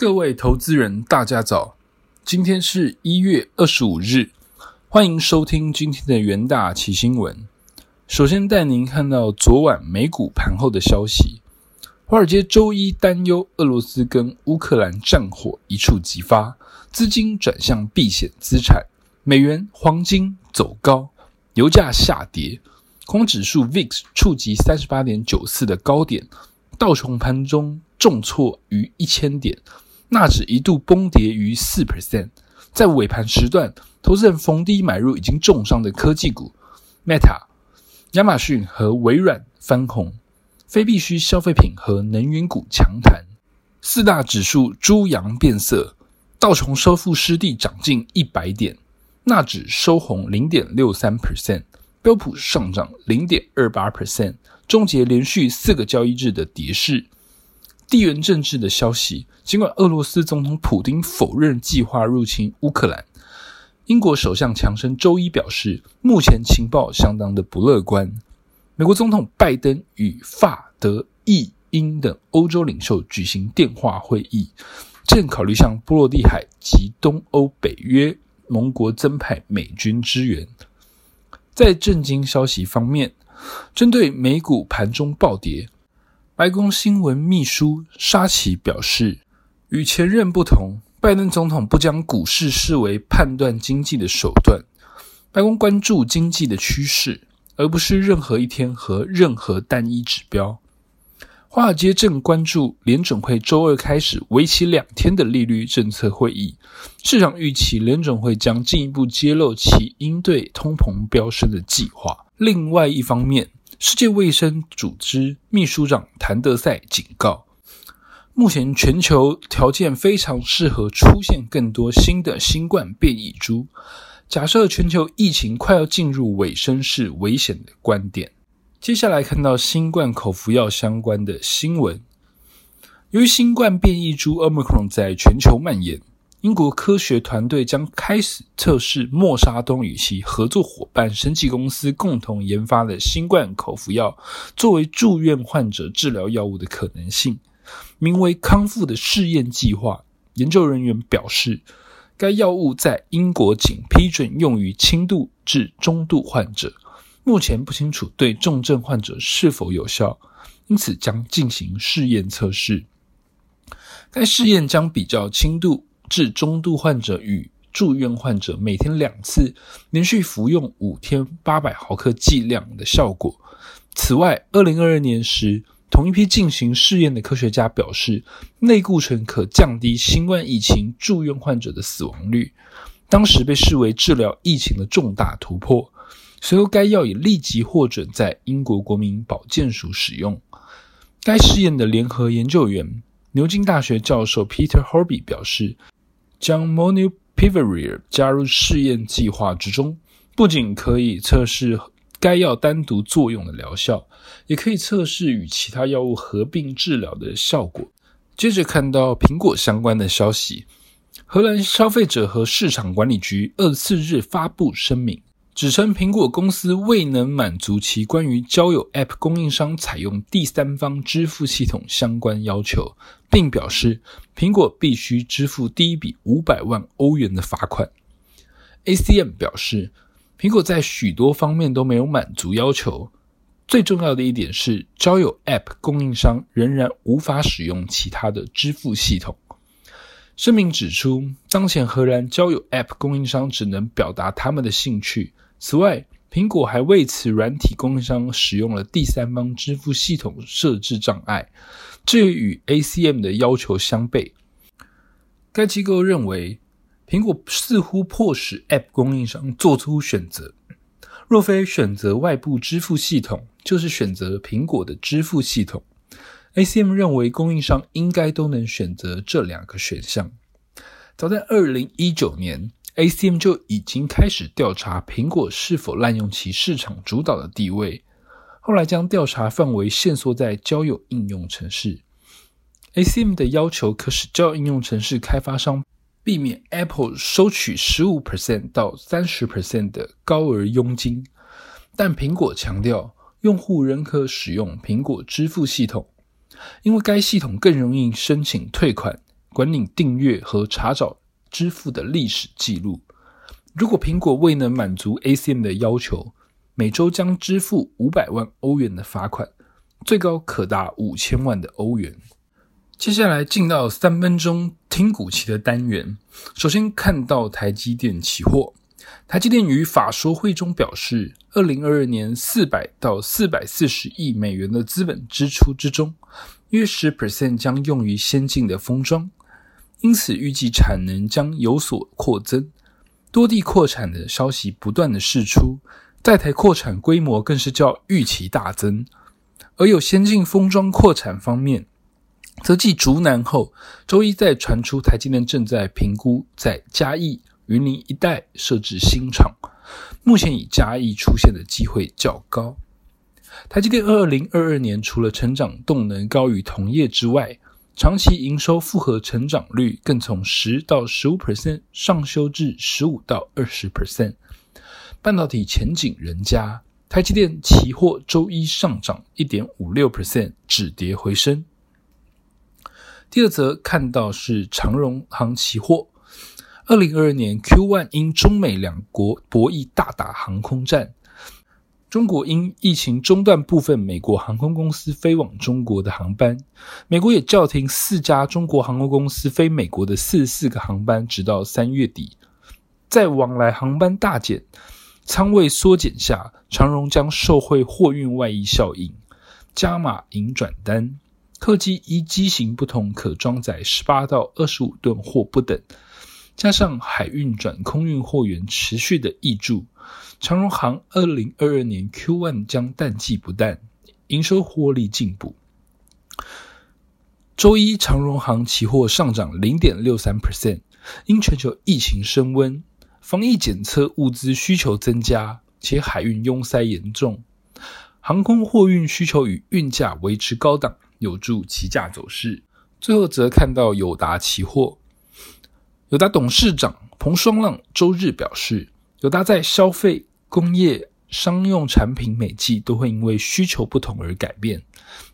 各位投资人，大家早！今天是一月二十五日，欢迎收听今天的元大奇新闻。首先带您看到昨晚美股盘后的消息。华尔街周一担忧俄罗斯跟乌克兰战火一触即发，资金转向避险资产，美元、黄金走高，油价下跌，空指数 VIX 触及三十八点九四的高点，道琼盘中重挫逾一千点，纳指一度崩跌逾四 percent。在尾盘时段，投资人逢低买入已经重伤的科技股，Meta、亚马逊和微软翻红。非必需消费品和能源股强弹，四大指数猪羊变色，道琼收复失地涨近一百点，纳指收红零点六三 percent，标普上涨零点二八 percent，终结连续四个交易日的跌势。地缘政治的消息，尽管俄罗斯总统普京否认计划入侵乌克兰，英国首相强生周一表示，目前情报相当的不乐观。美国总统拜登与法、德、意、英等欧洲领袖举行电话会议，正考虑向波罗的海及东欧、北约盟国增派美军支援。在震惊消息方面，针对美股盘中暴跌，白宫新闻秘书沙奇表示，与前任不同，拜登总统不将股市视为判断经济的手段，白宫关注经济的趋势。而不是任何一天和任何单一指标。华尔街正关注联准会周二开始为期两天的利率政策会议，市场预期联准会将进一步揭露其应对通膨飙升的计划。另外一方面，世界卫生组织秘书长谭德赛警告，目前全球条件非常适合出现更多新的新冠变异株。假设全球疫情快要进入尾声是危险的观点。接下来看到新冠口服药相关的新闻。由于新冠变异株 Omicron 在全球蔓延，英国科学团队将开始测试默沙东与其合作伙伴生技公司共同研发的新冠口服药作为住院患者治疗药物的可能性，名为“康复”的试验计划。研究人员表示。该药物在英国仅批准用于轻度至中度患者，目前不清楚对重症患者是否有效，因此将进行试验测试。该试验将比较轻度致中度患者与住院患者每天两次连续服用五天八百毫克剂量的效果。此外，二零二二年时。同一批进行试验的科学家表示，内固醇可降低新冠疫情住院患者的死亡率，当时被视为治疗疫情的重大突破。随后，该药也立即获准在英国国民保健署使用。该试验的联合研究员、牛津大学教授 Peter Horby 表示，将 Molnupiravir 加入试验计划之中，不仅可以测试。该药单独作用的疗效，也可以测试与其他药物合并治疗的效果。接着看到苹果相关的消息，荷兰消费者和市场管理局二十四日发布声明，指称苹果公司未能满足其关于交友 App 供应商采用第三方支付系统相关要求，并表示苹果必须支付第一笔五百万欧元的罚款。ACM 表示。苹果在许多方面都没有满足要求。最重要的一点是，交友 App 供应商仍然无法使用其他的支付系统。声明指出，当前荷兰交友 App 供应商只能表达他们的兴趣。此外，苹果还为此软体供应商使用了第三方支付系统设置障碍，这与 ACM 的要求相悖。该机构认为。苹果似乎迫使 App 供应商做出选择，若非选择外部支付系统，就是选择苹果的支付系统。ACM 认为供应商应该都能选择这两个选项。早在二零一九年，ACM 就已经开始调查苹果是否滥用其市场主导的地位，后来将调查范围限缩在交友应用程式。ACM 的要求可使交友应用程式开发商。避免 Apple 收取十五 percent 到三十 percent 的高额佣金，但苹果强调，用户仍可使用苹果支付系统，因为该系统更容易申请退款，管理订阅和查找支付的历史记录。如果苹果未能满足 ACM 的要求，每周将支付五百万欧元的罚款，最高可达五千万的欧元。接下来进到三分钟听股期的单元。首先看到台积电期货，台积电于法说会中表示，二零二二年四百到四百四十亿美元的资本支出之中，约十 percent 将用于先进的封装，因此预计产能将有所扩增。多地扩产的消息不断的释出，在台扩产规模更是较预期大增。而有先进封装扩产方面，则继竹南后，周一再传出台积电正在评估在嘉义、云林一带设置新厂，目前以嘉义出现的机会较高。台积电二零二二年除了成长动能高于同业之外，长期营收复合成长率更从十到十五 percent 上修至十五到二十 percent，半导体前景仍佳。台积电期货周一上涨一点五六 percent，止跌回升。第二则看到是长荣航期货，二零二二年 Q one 因中美两国博弈大打航空战。中国因疫情中断部分美国航空公司飞往中国的航班，美国也叫停四家中国航空公司飞美国的四十四个航班，直到三月底。在往来航班大减、仓位缩减下，长荣将受惠货运外溢效应，加码引转单。客机依机型不同，可装载十八到二十五吨货不等。加上海运转空运货源持续的挹注，长荣航二零二二年 Q one 将淡季不淡，营收获利进步。周一长荣航期货上涨零点六三 percent，因全球疫情升温，防疫检测物资需求增加，且海运拥塞严重，航空货运需求与运价维持高档，有助期价走势。最后则看到友达期货。友达董事长彭双浪周日表示，友达在消费、工业、商用产品每季都会因为需求不同而改变，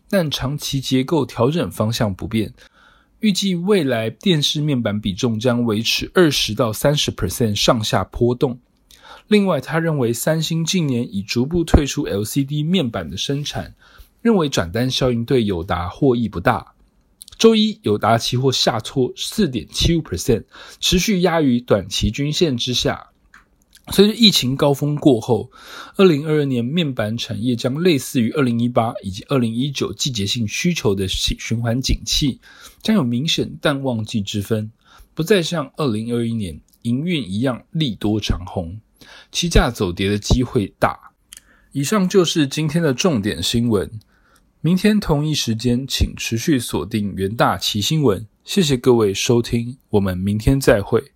但长期结构调整方向不变。预计未来电视面板比重将维持二十到三十 percent 上下波动。另外，他认为三星近年已逐步退出 LCD 面板的生产，认为转单效应对友达获益不大。周一，友达期货下挫四点七五 percent，持续压于短期均线之下。随着疫情高峰过后，二零二二年面板产业将类似于二零一八以及二零一九季节性需求的循环景气，将有明显淡旺季之分，不再像二零二一年营运一样利多长红，期价走跌的机会大。以上就是今天的重点新闻。明天同一时间，请持续锁定元大奇新闻。谢谢各位收听，我们明天再会。